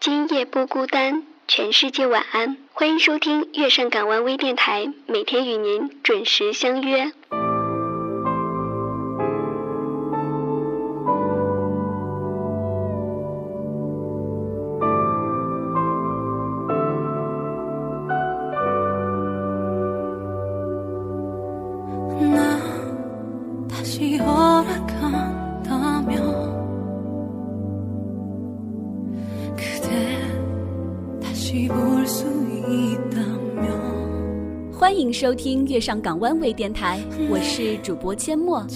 今夜不孤单，全世界晚安。欢迎收听月上港湾微电台，每天与您准时相约。欢迎收听月上港湾微电台，我是主播阡陌。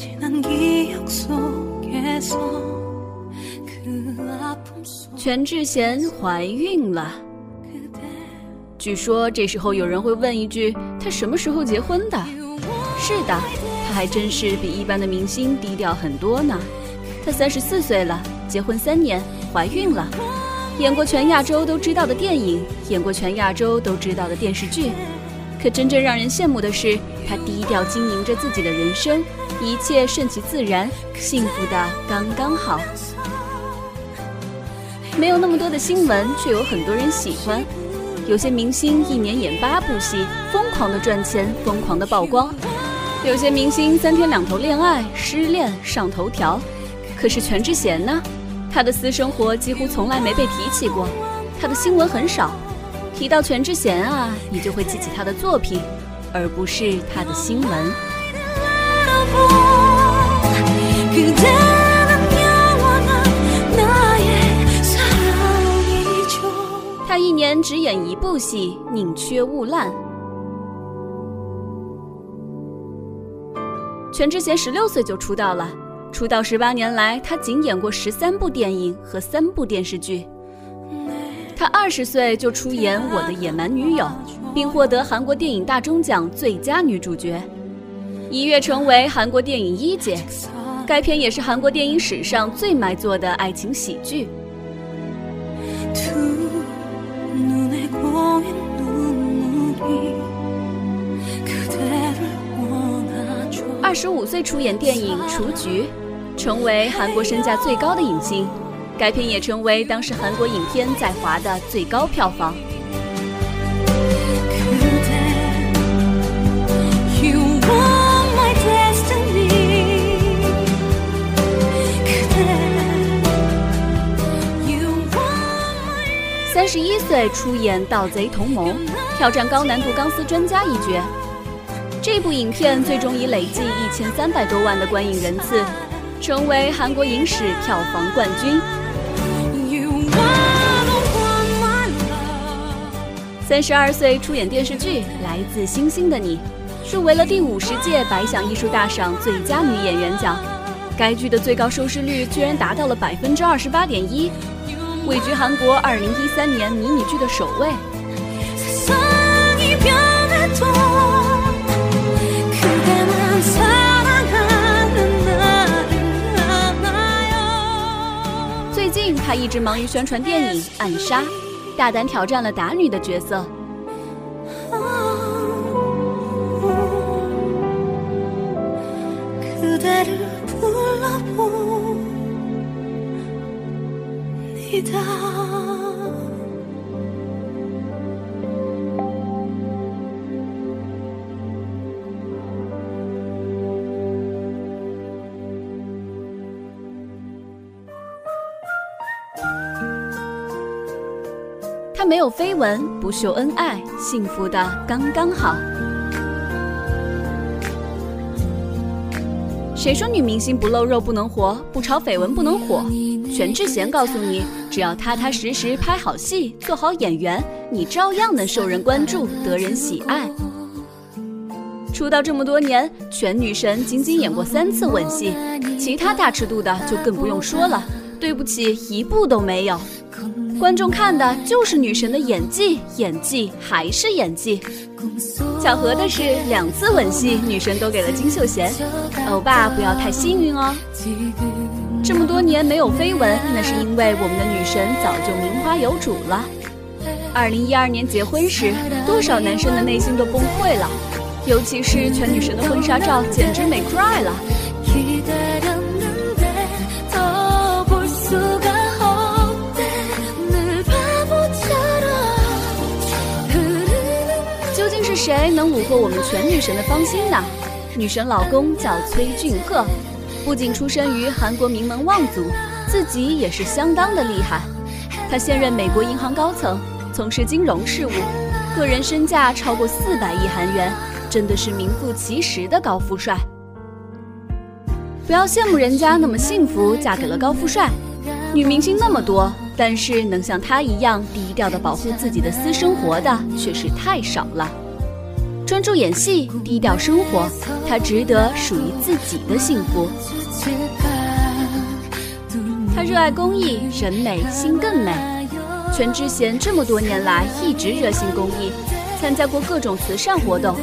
全智贤怀孕了，据说这时候有人会问一句：她什么时候结婚的？是的，她还真是比一般的明星低调很多呢。她三十四岁了，结婚三年，怀孕了。演过全亚洲都知道的电影，演过全亚洲都知道的电视剧，可真正让人羡慕的是，他低调经营着自己的人生，一切顺其自然，幸福的刚刚好。没有那么多的新闻，却有很多人喜欢。有些明星一年演八部戏，疯狂的赚钱，疯狂的曝光；有些明星三天两头恋爱、失恋上头条。可是全智贤呢？他的私生活几乎从来没被提起过，他的新闻很少。提到全智贤啊，你就会记起他的作品，而不是他的新闻。他一年只演一部戏，宁缺毋滥。全智贤十六岁就出道了。出道十八年来，他仅演过十三部电影和三部电视剧。他二十岁就出演《我的野蛮女友》，并获得韩国电影大钟奖最佳女主角，一跃成为韩国电影一姐。该片也是韩国电影史上最卖座的爱情喜剧。二十五岁出演电影《雏菊》。成为韩国身价最高的影星，该片也成为当时韩国影片在华的最高票房。三十一岁出演《盗贼同盟》，挑战高难度钢丝专家一角。这部影片最终以累计一千三百多万的观影人次。成为韩国影史票房冠军。三十二岁出演电视剧《来自星星的你》，入围了第五十届百想艺术大赏最佳女演员奖。该剧的最高收视率居然达到了百分之二十八点一，位居韩国二零一三年迷你剧的首位。最近他一直忙于宣传电影《暗杀》，大胆挑战了打女的角色。没有绯闻，不秀恩爱，幸福的刚刚好。谁说女明星不露肉不能活，不炒绯闻不能火？全智贤告诉你，只要踏踏实实拍好戏，做好演员，你照样能受人关注，得人喜爱。出道这么多年，全女神仅仅演过三次吻戏，其他大尺度的就更不用说了。对不起，一部都没有。观众看的就是女神的演技，演技还是演技。巧合的是，两次吻戏女神都给了金秀贤。欧巴不要太幸运哦。这么多年没有绯闻，那是因为我们的女神早就名花有主了。二零一二年结婚时，多少男生的内心都崩溃了，尤其是全女神的婚纱照，简直美 cry 了。谁能虏获我们全女神的芳心呢？女神老公叫崔俊赫，不仅出身于韩国名门望族，自己也是相当的厉害。他现任美国银行高层，从事金融事务，个人身价超过四百亿韩元，真的是名副其实的高富帅。不要羡慕人家那么幸福，嫁给了高富帅。女明星那么多，但是能像她一样低调的保护自己的私生活的却是太少了。专注演戏，低调生活，她值得属于自己的幸福。她热爱公益，人美心更美。全智贤这么多年来一直热心公益，参加过各种慈善活动。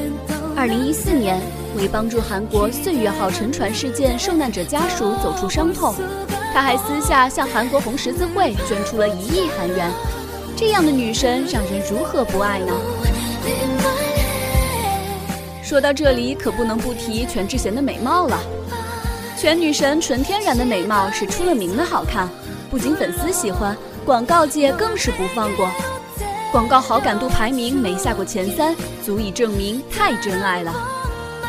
二零一四年，为帮助韩国“岁月号”沉船事件受难者家属走出伤痛。她还私下向韩国红十字会捐出了一亿韩元，这样的女神让人如何不爱呢？说到这里，可不能不提全智贤的美貌了。全女神纯天然的美貌是出了名的好看，不仅粉丝喜欢，广告界更是不放过。广告好感度排名没下过前三，足以证明太真爱了。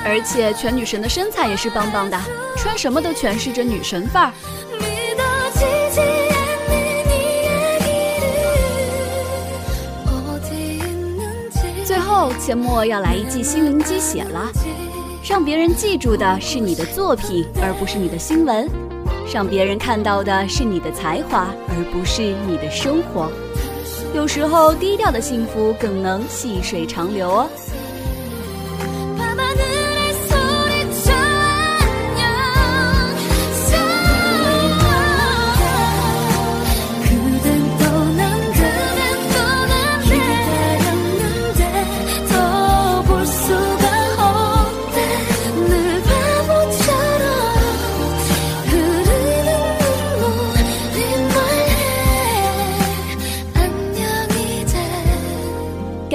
而且全女神的身材也是棒棒的，穿什么都诠释着女神范儿。切莫要来一记心灵鸡血了，让别人记住的是你的作品，而不是你的新闻；让别人看到的是你的才华，而不是你的生活。有时候，低调的幸福更能细水长流哦。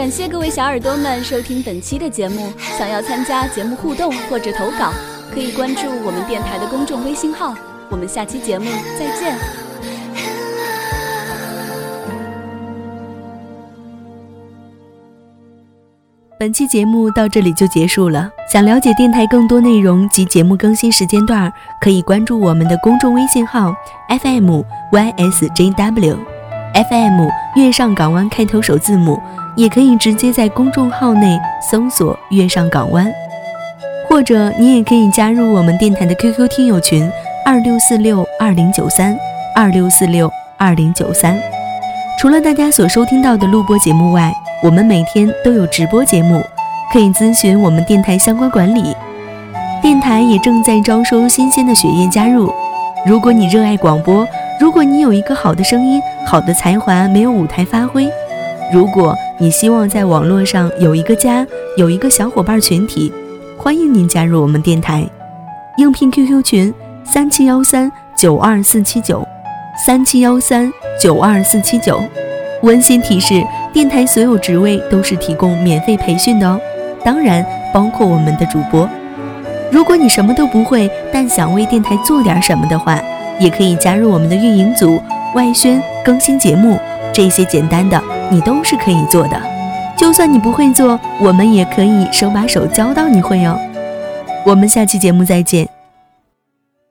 感谢各位小耳朵们收听本期的节目。想要参加节目互动或者投稿，可以关注我们电台的公众微信号。我们下期节目再见。本期节目到这里就结束了。想了解电台更多内容及节目更新时间段，可以关注我们的公众微信号 FM YSJW FM 月上港湾开头首字母。也可以直接在公众号内搜索“月上港湾”，或者你也可以加入我们电台的 QQ 听友群二六四六二零九三二六四六二零九三。除了大家所收听到的录播节目外，我们每天都有直播节目，可以咨询我们电台相关管理。电台也正在招收新鲜的血液加入。如果你热爱广播，如果你有一个好的声音、好的才华，没有舞台发挥。如果你希望在网络上有一个家，有一个小伙伴群体，欢迎您加入我们电台。应聘 QQ 群：三七幺三九二四七九，三七幺三九二四七九。温馨提示：电台所有职位都是提供免费培训的哦，当然包括我们的主播。如果你什么都不会，但想为电台做点什么的话，也可以加入我们的运营组，外宣、更新节目这些简单的。你都是可以做的，就算你不会做，我们也可以手把手教到你会哦。我们下期节目再见。